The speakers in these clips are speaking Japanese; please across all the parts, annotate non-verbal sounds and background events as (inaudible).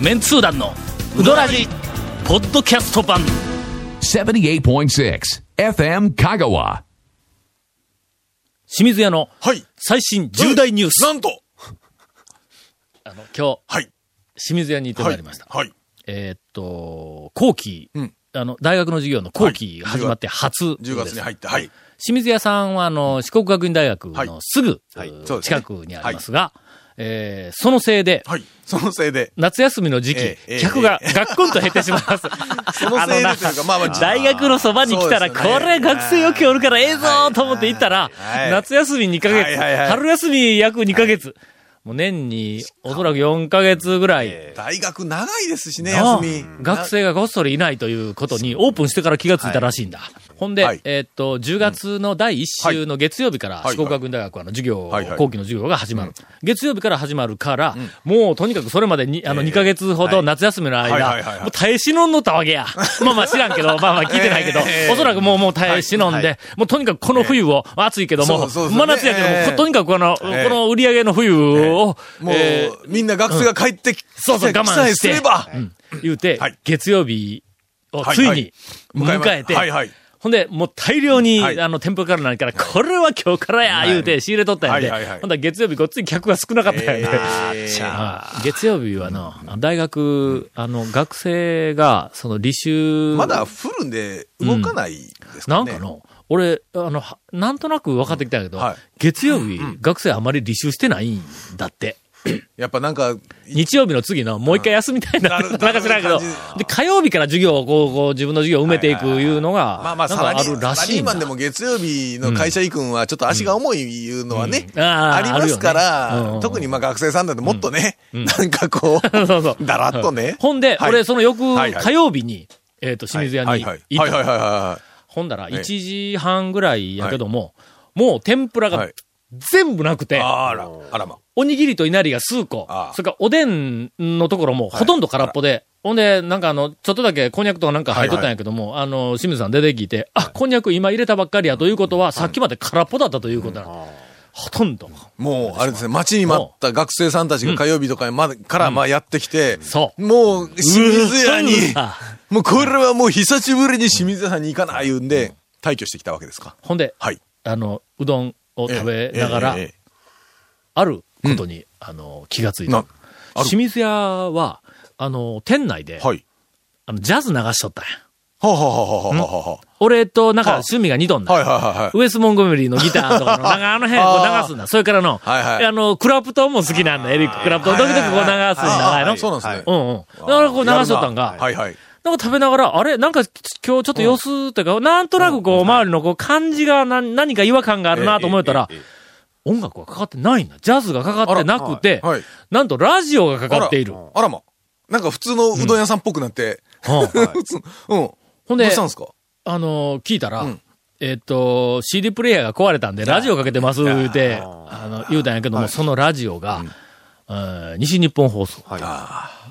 メンツー団のウドラジポッドキャスト版。78.6 FM Kagawa. 清水屋のはい。最新重大ニュース、なんと。あの今日はい。清水屋に行ってまいりました、はい。えーっと後期、うん。あの大学の授業の後期が始まって初です、10月に入って、はい。清水屋さんは、あの、四国学院大学はい。のすぐ、はい。うんそうですね。近くにありますが、えーそのせいで、はい。そのせいで。夏休みの時期、ええ客がガッコンと減ってしまいます。(laughs) そのせいでというか、まあまあ、大学のそばに来たら、ねれ学生よくおるからええぞと思って行ったら、はい夏休み2ヶ月、はいはいはい春休み約2ヶ月、もう年におそらく4ヶ月ぐらい、大学長いですしね、休み。学生がごっそりいないということにオープンしてから気がついたらしいんだ。ほんで、はい。えーっと、10月の第1週の月曜日からはい。四国学院大学はの授業、後期の授業が始まる。月曜日から始まるから、もうとにかくそれまでに、あの、2ヶ月ほど夏休みの間、はいもう耐え忍んのったわけや。(laughs) まあまあ知らんけど、まあまあ聞いてないけどえ、えおそらくもうもう耐え忍んで、もうとにかくこの冬を、暑いけども、真夏やけども、ええとにかくこの、ええこの売り上げの冬を、もうえー、みんな学生が帰ってきそうそう、我慢して、言うて、はい。月曜日をはいつい。に迎えて、はいはい。ほんで、もう大量に、はい。あの、店舗から何から、これは今日からや、言うて仕入れとったんやで、はいはいはい。ほんだら月曜日ごっつい客が少なかったんやで、えー。はい月曜日はの、大学、あの、学生が、その履修、まだ降るんで動かないですかね。なんかの、俺、あの、はなんとなく分かってきたけど、はい。月曜日、学生あまり履修してないんだって。(clears throat) やっぱなんか、日曜日の次のもう一回休みたいな、(laughs) なんか知らんけど。で、火曜日から授業をこう、こう自分の授業を埋めていくいうのが、まあまあ、あるらしいサラリーマンでも月曜日の会社行くんはちょっと足が重いいうのはね、うん。ありますから、特にまあ学生さんだともっとね、なんかこう、そうそう。だらっとね。ほんで、はい。俺、その翌火曜日に、えっと、清水屋に行っいはいはいはほんだら、ええ。1時半ぐらいやけども、もう天ぷらがはい全部なくてい。、あら、あらま。おにぎりと稲荷が数個それからおでんのところもほとんど空っぽで、ほんで、なんかあの、ちょっとだけこんにゃくとかなんか入っとったんやけども、あの、清水さん出てきて、あ、こんにゃく今入れたばっかりやということは、さっきまで空っぽだったということだ。ほとんど。もう、あれですね、待ちに待った学生さんたちが火曜日とかまでからまあやってきて、そう。もう、清水屋にもうこれはもう久しぶりに清水屋さんに行かない言うんで、退去してきたわけですか？ほんで、はい。あの、うどんを食べながら、あることに、あの、気がついた。、清水屋は、あの、店内で、はい。あの、ジャズ流しとったんや。はあ、はあはあはあは俺と、なんか、はあ趣味が似とんだ。あ、はいはいはいはい。ウエス・モンゴメリーのギターとかの、(laughs) なんかあの辺こう流すんだ。それからの、あの、クラプトンも好きなんだ、エリック・クラプトン。時々こう流すんだ、の。そうなんですね。うんうん。だからこう流しとったんが、はいはい。なんか食べながら、あれ？なんか今日ちょっと様子っていうか、なんとなくこう、周りのこう、感じがな何か違和感があるなと思ったら、音楽はかかってないんだ。ジャズがかかってなくてはいはい、なんとラジオがかかっている。あらま。なんか普通のうどん屋さんっぽくなって。うん (laughs) 普通うん。ほんでどうしたんですか？あのー聞いたら、うんえっと、CD プレイヤーが壊れたんで、ラジオかけてます、言うて、あの、言うたんやけども、そのラジオが、えー西日本放送。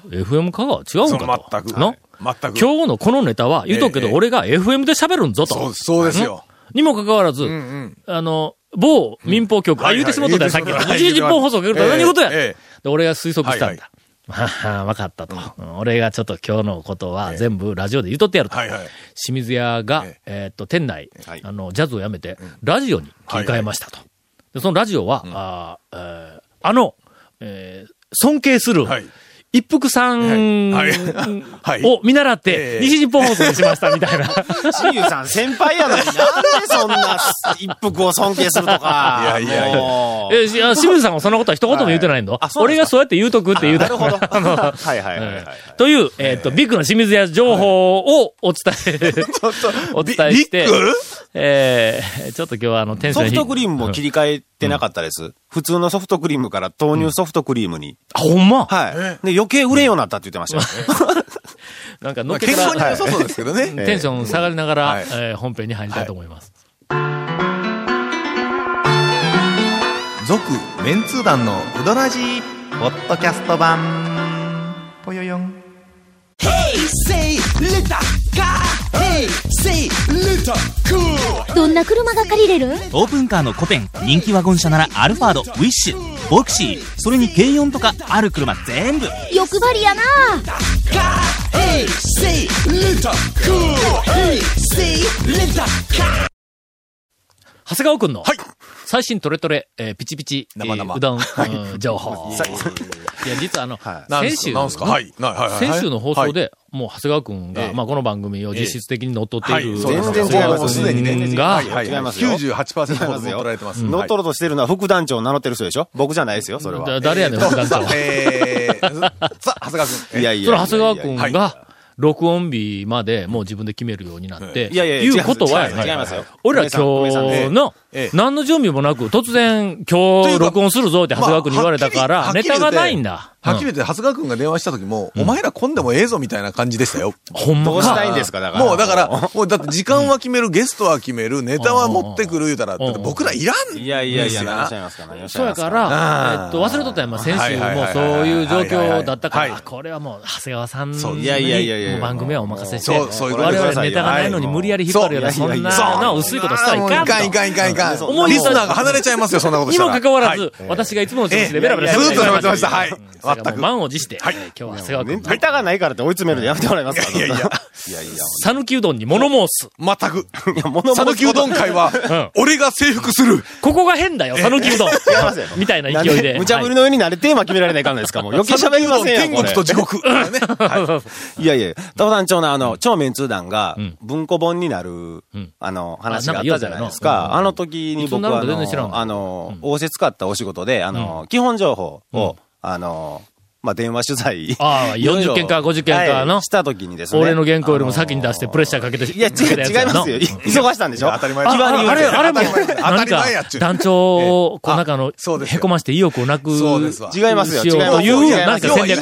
FM 香川？違うんかと。全く。の全く。今日のこのネタは、言うとくけど、ええ。俺が FM で喋るんぞと。そう、そうですよ。にもかかわらず、うんうん。あの、某民放局、あ、はい言うてしまっとったよ、さっきの。はいはい西日本放送かけると何事や、ええ。で俺が推測したんはいだ。はは、わかったと、うん。俺がちょっと今日のことは全部ラジオで言うとってやると。清水屋が、ええ。ーっと、店内、はい。あの、ジャズをやめて、ラジオに切り替えましたと。でそのラジオは、ああの、えー尊敬する、はい一服さんを見習っええ。て、西日本放送にしましたみたいな。(laughs) しゆさん先輩やのになんでそんな一服を尊敬するとか。いやいやいや。え、し清水さんはそんなことは一言も言うてないの、俺がそうやって言うとくって言うたなるほど。(laughs) はいはいはいはいはい。(laughs) という、えーっと、ビッグの清水屋情報をお伝え、お伝えしてビッグ、えー、ちょっと今日はあの、テンション低いソフトクリームも切り替えてなかったです。普通のソフトクリームから豆乳ソフトクリームに。あ、ほんま？はい。で、余計売れんようになったって言ってましたよ。(laughs) なんか乗まあっけたら、健康に良さそうですけどね。テンション下がりながら、はいえー本編に入りたいと思います。続メンツー団のウドラジーポッドキャスト版ぽよよん Say little car. Hey, say little cool. どんな車が借りれる？オープンカーのコペン、人気ワゴン車ならアルファード、ウィッシュ。ボクシーそれに軽音とかある車全部欲張りやな.長谷川くんの、はい最新トレトレ、えーピチピチ、生々えーうどん、うん情報。いや、実はあの、先週、先週の放送で、もう長谷川くんが、ええ。まあこの番組を実質的に乗っ取っている、全然違いますすでにね。うんがはいはい。違いますよ。98%ほど乗っ取られてます。乗っ取ろうとしてるのは副団長を名乗ってる人でしょ？僕じゃないですよ、それは。だ誰やねん、副団長。えー、(laughs) さあ、長谷川君。いやいや。その長谷川くんはい。が、録音日までもう自分で決めるようになって、いやいやいうことは、俺ら今日のええ、何の準備もなく、突然、今日録音するぞって長谷川くんに言われたから、まあネタがないんだ。はっきり言って、長谷川君が電話した時も、お前ら来んでもええぞみたいな感じでしたよ。ほんまどうしたいんか。ですか、だから。もうだから、(laughs) もうだって時間は決める、ゲストは決める、ネタは持ってくる言うたら、だって僕らいらん。いやいやいや、ですよ何をおっしゃいますか、何をおっしゃそいうますか。やから、えっと、忘れとったやん、まあ、先週もそういう状況だったから、はいあこれはもう、長谷川さんに、そういやいやいやいやもう番組はお任せして、そうそういうこと我です々ネタがないのに無理やり引っ張るような、そんなの薄いことしたらいかんと。いかんいかんいかんいかん。思いリスナーが離れちゃいますよ、そんなことしたら。にもかかわらはいず、私がいつもの調子でベラベラずっと喋ってましたはいがもう全く満を持して、えー今日は長谷川君ネタがないからって追い詰めるのやめてもらえますかいやいや。いやいや。讃岐うどんに物申す。全く。(laughs) いや、物讃岐うどん会は、俺が征服する。ここが変だよ、讃岐うどん。(laughs) みたいな勢いで。無茶ぶりの上になれテーマ決められないかんないですかもう。余計喋りませんやん、これ。天国と地獄。(laughs) ねいやいや、タオ団長のあの、超メンツー団が、文庫本になる、あの、話があったじゃないですか。あの時に僕は、あの、あの、仰せ使ったお仕事で、あの、基本情報を、あの、まあ、電話取材。(laughs) ああいろいろ40件か50件かのはいした時にですね。俺の原稿よりも先に出してプレッシャーかけて、いや、違う、違いますよ。い忙しさんでしょ当たり前あああれ、あれも、当たり前何か団長を、こう、なんかあのへこまして意欲をなく、違いますよ違いますう、よなんか戦略。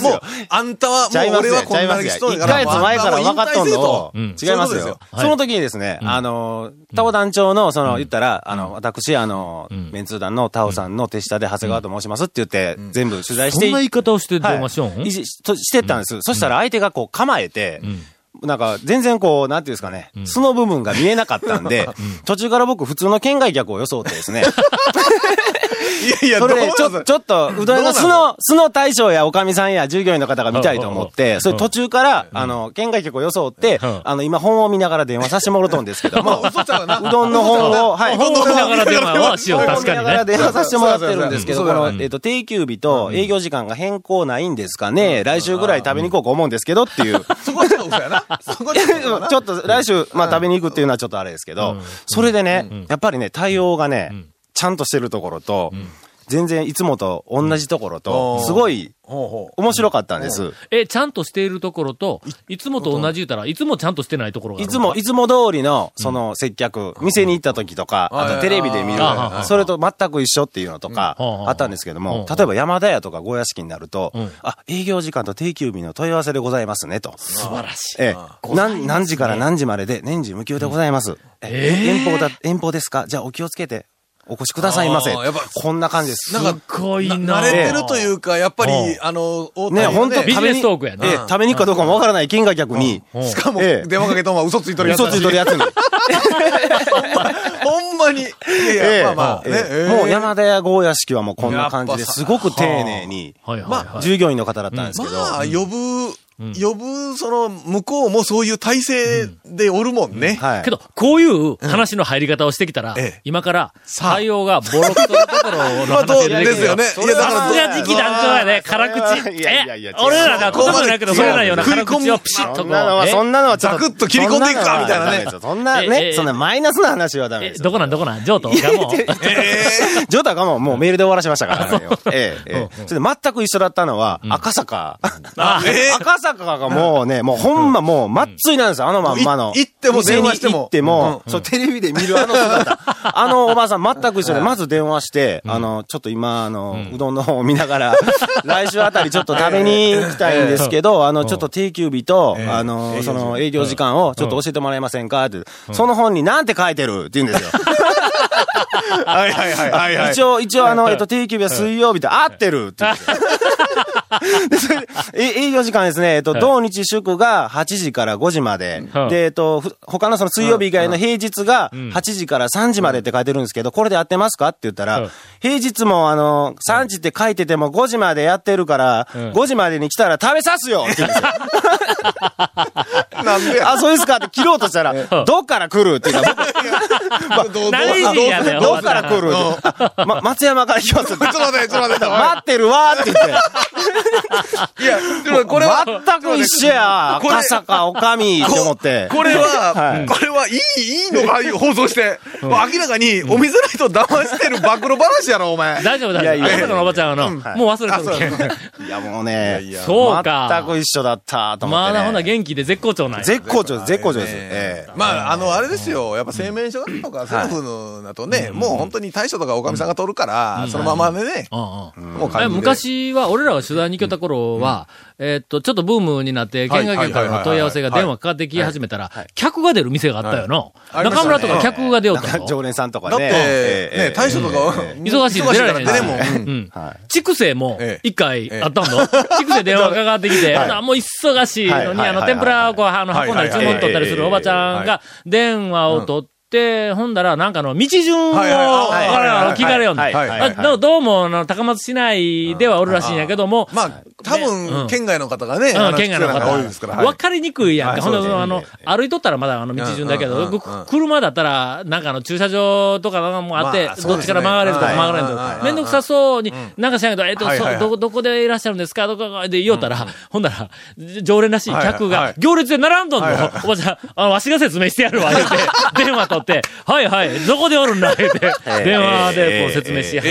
もう、あんたは、もう俺はこんなに人1だから。ヶ月前から分かっとんの違いますよその時にですね、あの、タオ団長の、その、言ったら、あの、私、あの、んメンツー団のタオさんの手下で長谷川と申しますって言って、全部取材しそて方をしてしよんい。しとしてったんです。そしたら相手がこう構えて、なんか全然こう、なんていうんですかね、素の部分が見えなかったんで、(laughs) 途中から僕普通の県外客を装ってですね、いやいや、それで、ちょ、ちょっと、うどんの素の、素の大将やおかみさんや従業員の方が見たいと思って、それ途中から、あの、県外客を装って、あの、今本を見ながら電話させてもらうとんですけども、(laughs) うどんの本を、はい。本を見ながら電話はしよう、確かにね。見ながら電話させてもらってるんですけど、この、えっと、定休日と営業時間が変更ないんですかね来週ぐらい食べに行こうと思うんですけどっていう。(laughs) 嘘やな。(laughs) そこちょっと来週、まあ食べに行くっていうのはちょっとあれですけど、それでね、やっぱりね、対応がね、ちゃんとしてるところと、全然いつもと同じところと、すごい面白かったんです。え、ちゃんとしているところと、いつもと同じ言ったら、いつもちゃんとしてないところがいつも、いつも通りの、その接客、店に行った時とか、あとテレビで見るそれと全く一緒っていうのとかうん、あったんですけども、うん。例えば山田屋とかゴ屋敷になるとん、あ、営業時間と定休日の問い合わせでございますねと。素晴らしい。ええ、何、何時から何時までで年中無休でございます。え遠方だ、遠方ですか？じゃあお気をつけて、お越しくださいませ。やっぱ。こんな感じです。なんかすごいな。慣れてるというか、やっぱりうん、あの、大ね、谷本当ビジネストークやな。ええ食べに行くかどうかもわからない県外客に、しかも、ええ。電話かけたんは嘘ついとるやつ嘘ついとるやつに。(laughs) ほんまに。いやまあまあ、もう山田屋豪屋敷はもうこんな感じですごく丁寧に、はいはいはい。従業員の方だったんですけど、まあ、呼ぶ、呼ぶ、その、向こうもそういう体制でおるもんね。はい。けど、こういう話の入り方をしてきたら、ええ今から、対応がボロクソなところのまあ、どう話が出てですよね。いや、だから、さすが次期団長やね、辛口。いやいやいやえ？俺らが言葉じゃないけど、それないような辛口をピシッとこう。そんなのは、え？そんなのはザクッと切り込んでいくかみたいなね。そんなえ？え？ね、そんなマイナスな話はダメえですよ。どこなん？どこなん？ジョートがもう。ジョータがもうもうメールで終わらしましたからね。ええ、ええ。それで全く一緒だったのは、赤坂。赤坂がもうね、もうほんまもう、まっついなんですよ、あのまんまの。い行っても電話しても。行っても、そう、テレビで見るあの姿。(laughs) あのおばさん全く一緒で、まず電話して、あの、ちょっと今、あの、うどんの方を見ながら、(laughs) 来週あたりちょっと食べに行きたいんですけど、あの、ちょっと定休日と、あの、その営業時間をちょっと教えてもらえませんかって。その本になんて書いてるって言うんですよ。(laughs) はいはいはい。一応、一応あの、えっと、定休日は水曜日と合ってるって言って。(laughs) で、それで、え営業時間ですね、えっと、はい。土日祝が8時から5時まで。はい。で、えっと、ふ他のその水曜日以外の平日が8時から3時までって書いてるんですけど、これで合ってますかって言ったら、はい平日もあの、3時って書いてても5時までやってるから、うん。5時までに来たら食べさすよって言うんですよ。(laughs) なんでや。あ、そうですかって切ろうとしたら、どっから来るって言うから、僕どう何人やねん、どっから来るって。ま、松山から来ますって。ちょっと待って、ちょっと待って。待ってるわーって言って。いや、でもこれは、全く一緒や。これ赤坂、おかみって思って。これは、はいこれはいい、いいのか、放送して。明らかに、お店の人騙してる暴露話やろ、お前。大丈夫、大丈夫。いやいやあなたのおばちゃんはの、もう忘れてる。いや、もうね、いやいやそうか。全く一緒だったと思って、ね。まだほな元気で絶好調なんや。絶好調です、絶好調です。ええまあ、あの、あれですよ。やっぱ製麺所とか、セルフのだとね、もう本当に大将とかおかみさんが取るから、そのままでね、もう。昔は、俺らが取材にた頃は、えーっと、ちょっとブームになって、県外局からの問い合わせが電話かかってき始めたら、客が出る店があったよの。中村とか客が出ようと。常連さんとかね。だって、ええね、大将とかは、忙しいで出られへんし。うん。はい。畜生もええ。一回あったんだ。(laughs) 畜生電話かかってきて、もう忙しいのに、あの、天ぷらをこう、あの、はい運んだり注文取ったりするおばちゃんが電話を取って、ほんだら、なんかの、道順を、聞かれよんねはいはいはい。はいあどどうも、高松市内ではおるらしいんやけども、まあ、多うん分、県外の方がね、県外の失礼な多いですから。わかりにくいやんか。ほんで、あの、歩いとったらまだあの道順だけど、車だったら、なんかあの駐車場とかもあってまあ、どっちから曲がれるとか曲がれるとか。はい、めんどくさそうに、なんか知らんけど、えっと、ど、どこでいらっしゃるんですか？とかで言おったら、ほんなら、常連らしい客が行列で並んどんの。おばちゃん、わしが説明してやるわ、言うて、(laughs) 電話取って、はいはい、どこでおるんだ、(laughs) 言うて、電話でこう説明し始めた。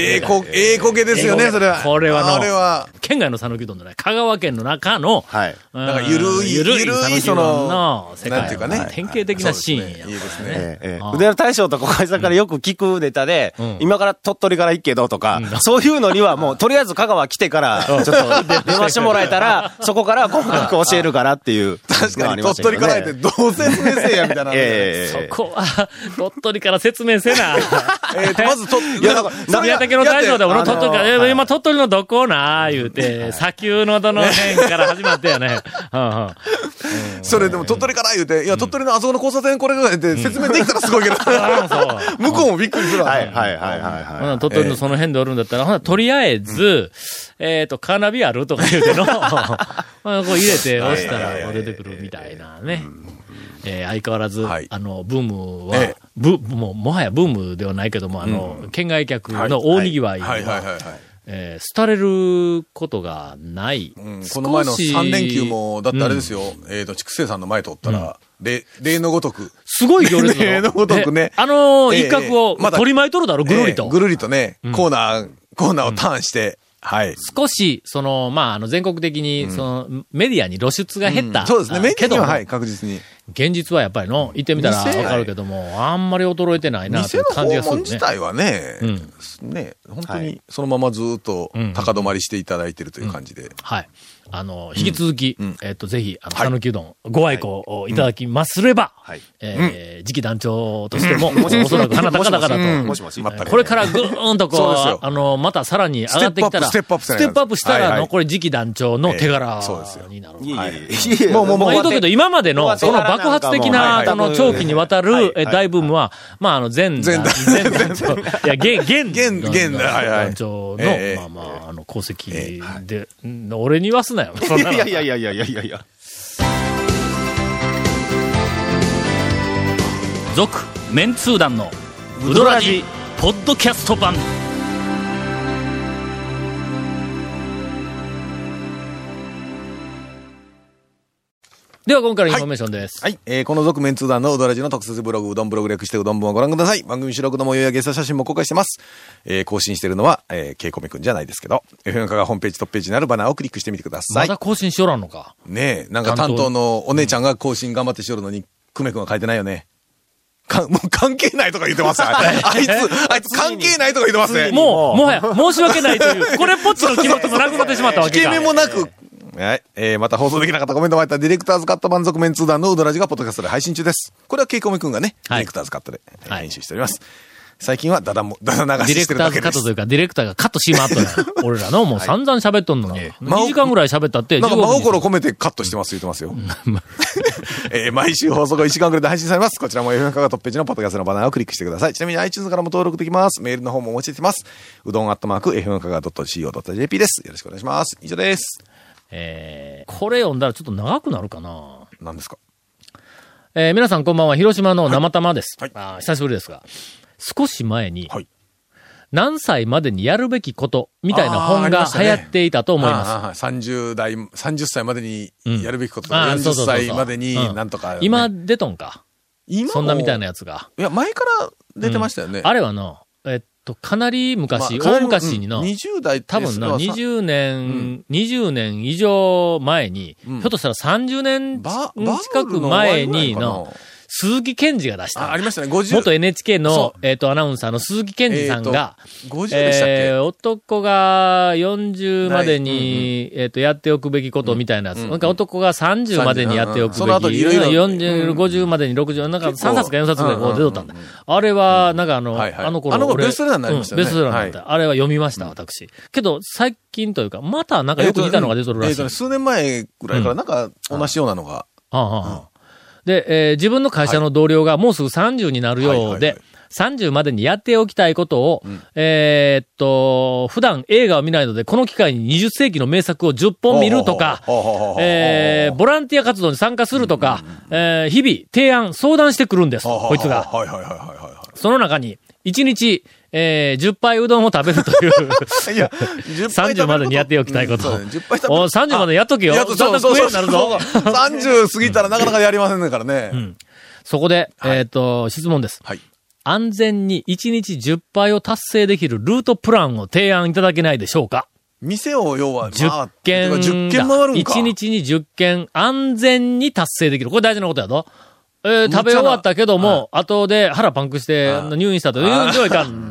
ええこ、けですよね、それは。これはのは、県外の讃岐うどんじゃない、香川県の中の、はい。ななんかゆるいゆるいゆるい讃岐うどんの世界なんていうかね典型的なシーンやいいですね。腕の大将と小林さんからよく聞くネタで、ん今から鳥取から行くけどとか、そういうのにはもうとりあえず香川来てから、ちょっと電話してもらえたら、そこから細かく教えるからっていう。確かに、鳥取から行ってどう説明せえや、みたいな。ええそこは、(laughs) 鳥取から説明せな。(laughs) えっと、まず、と、(laughs) いやなんか宮崎の大将で俺の鳥取から、今鳥取のどこな言うて、砂丘のどの辺から始まったよね。それでも鳥取から言うて、いや、鳥取のあそこの交差点これがって説明できたらすごいけど、向こうもびっくりするわ。はいはいはいはい鳥取のその辺でおるんだったら、ほな、とりあえず、えっと、カーナビあるとか言うての、まあこう入れて押したら出てくるみたいなね。えー相変わらず、はい。あの、ブームは、ええ。ブもう、もはやブームではないけども、あの、県外客の大にぎわいは、はい。はい。はい。はい。えー廃れることがない。うん。この前の少し3連休も、だってあれですよ、えっと、畜生さんの前通ったら、例、例のごとく。すごい行列例 (laughs) のごとくね。であのーええ。一角をまだ取り巻いとるだろ、ぐるりと。ええぐるりとね、コーナー、コーナーをターンして、はい。少し、その、まあ、あの、全国的に、その、メディアに露出が減った。そうですね、メニュけども、ーには、はい、確実に。現実はやっぱりの、行ってみたら店わかるけども、あんまり衰えてないな、という店の訪感じがするね問自。体はね、うんね、本当にそのままずっとん高止まりしていただいてるという感じで。はい。あの、引き続き、うん。えっと、ぜひ、あの、はい。讃岐うどん、ご愛顧をい。ただきますれば、はい。えー次期団長としても、おそらく鼻高々だと。これからぐーんとこそうあの、またさらに上がってきたら、ステップアップステップアップしたら、残り次期団長の手柄ええそうですよ。になる。もうもうもうまあ言うとくけど、今までの、その爆発的な、はいあの、長期にわたはい。る、え大ブームは、まあ、あの、前、前前、前長、いや、現、現、現団長の、ええまあまあ、あの、功績で、うん俺に言わすなよ。(laughs) いやいやいやいやいやいやいや。続メンツー団のウドラジポッドキャスト版では、今回のインフォメーションです。はい。えーこの続・麺通団のうどラヂの特設ブログ、うどんブログ略してうどん部をご覧ください。番組収録の模様やゲスト写真も公開してます。えー更新しているのは、えー、ケイコメくんじゃないですけど、FM カがホームページトップページにあるバナーをクリックしてみてください。まだ更新しよらんのか？ねえ、なんか担当のお姉ちゃんが更新頑張ってしよるのに、久米くんは書いてないよね。か、(laughs) もう関係ないとか言ってます。(laughs) あいつ、(laughs) あいつ関係ないとか言ってますね。もう、もはや、申し訳ないという、これっぽっちの気持ちもなくなってしまったわけか。引け目もなく、はい。えー、また放送できなかったコメントも入ったディレクターズカット版続面通談のうどらじがポッドキャストで配信中です。これはケイコメくんがね、デはいィレクターズカットで編集しております。最近はダダも、ダダ流しディレクター。ズカットというか、ディレクターがカットしまっとるやん俺らのもう散々喋っとんのな。まあ2時間ぐらい喋ったって、なんか真15分心込めてカットしてます、言ってますよ。(laughs) えー毎週放送後1時間くらいで配信されます。こちらも FM カがトップページのポッドキャストのバナーをクリックしてください。ちなみに iTunes からも登録できます。メールの方もお待ちしてます。うどんアットマーク FM カが .co.jp です。よろしくお願いします。以上です。えーこれ読んだらちょっと長くなるかな。何ですか？えー皆さんこんばんは、広島の生玉です。はいあー久しぶりですが。少し前に、はい何歳までにやるべきこと、みたいな本が流行っていたと思います。ああ30代、30歳までにやるべきことと40うそうそうそう歳までにうんなんとかね、今出とんか？今もそんなみたいなやつが。いや、前から出てましたよね。あれはの、と、かなり昔、まあ大昔にの、うん20代多分の、それはさ20年、20年以上前に、うん。ひょっとしたら30年近く前にの、鈴木健二が出した。あ、ありましたね、50。元 NHK のそ、えっと、アナウンサーの鈴木健二さんが、50でしたっけ、えー男が40までに、えっ、と、やっておくべきことみたいなやつ。うんなんか男が30までにやっておくべき。その後にいろいろ。40、うん50までに60、なんか3結構。冊か4冊ぐらいこう出とったんだ。うんうんうん。あれは、なんかあの、はいはい。あの頃あの頃俺ベストセラーになりましたよね。うんベストセラーになった。あれは読みました、私。けど、最近というか、またなんかよく似たのが出とるらしい。えーとね、数年前ぐらいからなんか同じようなのが。はあはあはあで、えー自分の会社の同僚がもうすぐ30になるようでい、30までにやっておきたいことを、えーっと、普段映画を見ないので、この機会に20世紀の名作を10本見るとかえーボランティア活動に参加するとか、えー日々提案、相談してくるんです、こいつが。その中に、1日、えー10杯うどんを食べるという、い。(laughs) いや、10杯30までにやっておきたいこと。うんそうね10杯食べるお30までやっとけよ。いやだんだん食えるようになるぞ。そうそう30 (laughs) 過ぎたらなかなかやりませんからね。そこで、えーっと、質問です。はい。安全に1日10杯を達成できるルートプランを提案いただけないでしょうか？店を要は、?10 件が。10件回るんか。1日に10件安全に達成できる。これ大事なことやぞ。えー食べ終わったけども、後で腹パンクして入院したというのはいかん。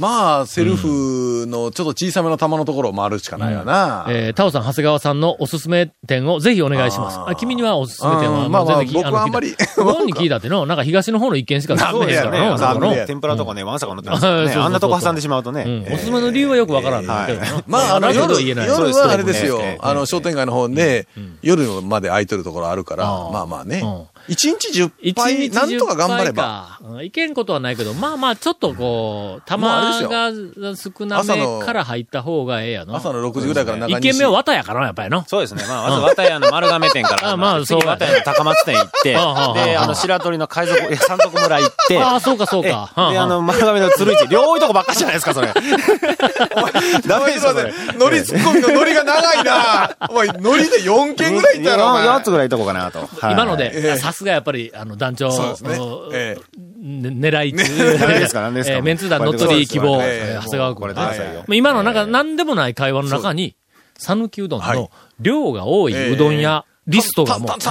まあ、セルフのちょっと小さめの玉のところを回るしかないわな。えー、タオさん、長谷川さんのおすすめ店をぜひお願いします。あ君にはおすすめ店は、うん。まあまあ僕はあんまり本に聞いたっての、(laughs) なんか東の方の一軒しか進めへん。からの、なそこのなんでや天ぷらとかね、わんさか乗ってますからね。(laughs) あんなとこ挟んでしまうとね。うん。おすすめの理由はよくわからんけどな。まあ、あの、夜、言えない。夜はあれですよ。そうですね。あの、商店街の方で、夜まで空いてるところあるからまあまあね。うん。一日10一杯、日なんとか頑張れば。いけんことはないけど、まあまあ、ちょっとこう、玉れが少な朝のめから入った方がええやの。朝の6時ぐらいから中一軒目は綿やからな、やっぱりの。そうですね。まあ、まず、綿屋の丸亀店から。(laughs) あまあそう次、綿屋の高松店行って、(laughs) で、あの、白鳥の海賊、いや山賊村行って、ああ、そうかそうえか。で、あの、丸亀の鶴市、両多いとこばっかじゃないですか、それ。(laughs) ダメですよ。ノリツッコミのノリが長いなお前、ノリで4件ぐらいいったやろ、お前4つぐらいいとこかなと。はい今ので、ええさすがやっぱり、あの、団長、そうですね。おえね狙い中、何ですか何ですかえーメンツー団乗っ取り希望、長谷川君。今のなんか、なんでもない会話の中に、讃岐うどんはい。の量が多いうどん屋、リストがもう、とこう、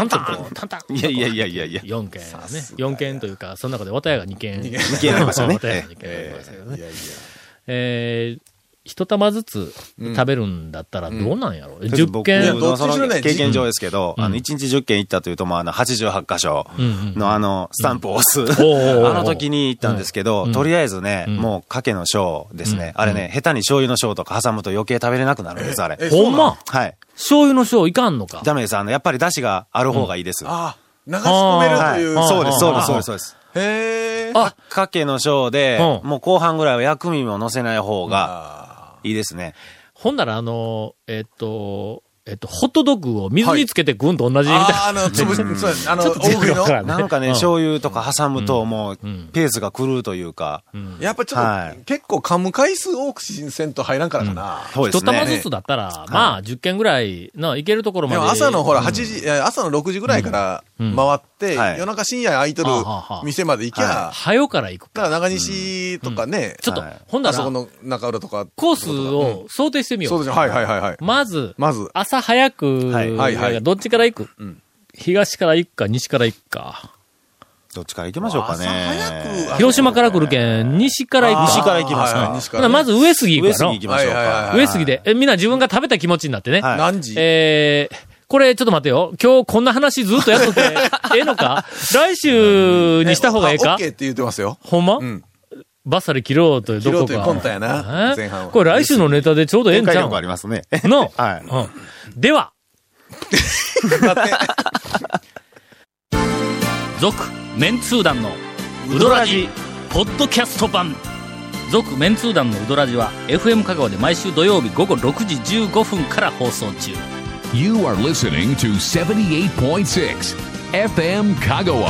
タンタン。いやいやいやいやいや。4件ね。4件というか、その中で綿屋が2件。2件ありましたね。(laughs) 綿屋が2件ありましたけどね。えー、一玉ずつ食べるんだったらどうなんやろ？う、?10 僕件。どっ経験上ですけど、あの、1日10件行ったというと、まあ、あの、88箇所のあの、スタンプを押す。あの時に行ったんですけど、とりあえずね、もう、かけの小ですね。あれね、下手に醤油の小とか挟むと余計食べれなくなるんです、あれ。えほんまはい。醤油の塩いかんのか？ダメです。あの、やっぱり出汁がある方がいいです。はああ、流し込めるという。そうです、そうです、あそうです、そうです。へえ。あ、かけの小で、うんもう後半ぐらいは薬味も乗せない方があいいですね。ほんなら、あの、えっと、えっと、ホットドッグを水につけて食うんと同じみたいな。あー、あ (laughs) あの、ちょっと大食いの。なんかね、うん醤油とか挟むと、もううん、ペースが狂うというか、やっぱちょっはいと、結構噛む回数多くしせんと入らんからかな。一そうですね。玉ずつだったら、まあ、10件ぐらいの、いけるところまで。でも朝のほら、8時、え朝の6時ぐらいからうん回って、はい夜中深夜空いとるはあはあはあ店まで行きゃ、はよから行くか。だから長西とかね、ちょっとはい、ほんならあそこ、の中浦とか。コースを想定してみよう。そうですね。はいはいはいはい。まず、まず、朝早く、はいはいはいどっちから行く、ん東から行くか、西から行くか。どっちから行きましょうかね。朝早く広島から来るけん、西から行くか。西から行きますか。まず上杉行上くやろ杉行きましょうはいはいはいか。上杉で。え、みんな自分が食べた気持ちになってね。はい何時？えー、これちょっと待ってよ。今日こんな話ずっとやっとって、(laughs) ええのか？来週にした方がええか？あオッケーって言ってますよ。ほんま、うん。バッサリ切ろうというどこか。切ろうという魂胆やなえ？前半はこれ来週のネタでちょうどええんちゃう？展開力ありますね。の、はい。うん。では、(laughs) 続、メンツー団のウドラジ、ポッドキャスト版。続、メンツー団のウドラジは、FM 香川で毎週土曜日午後6時15分から放送中。You are listening to 78.6 FM Kagawa.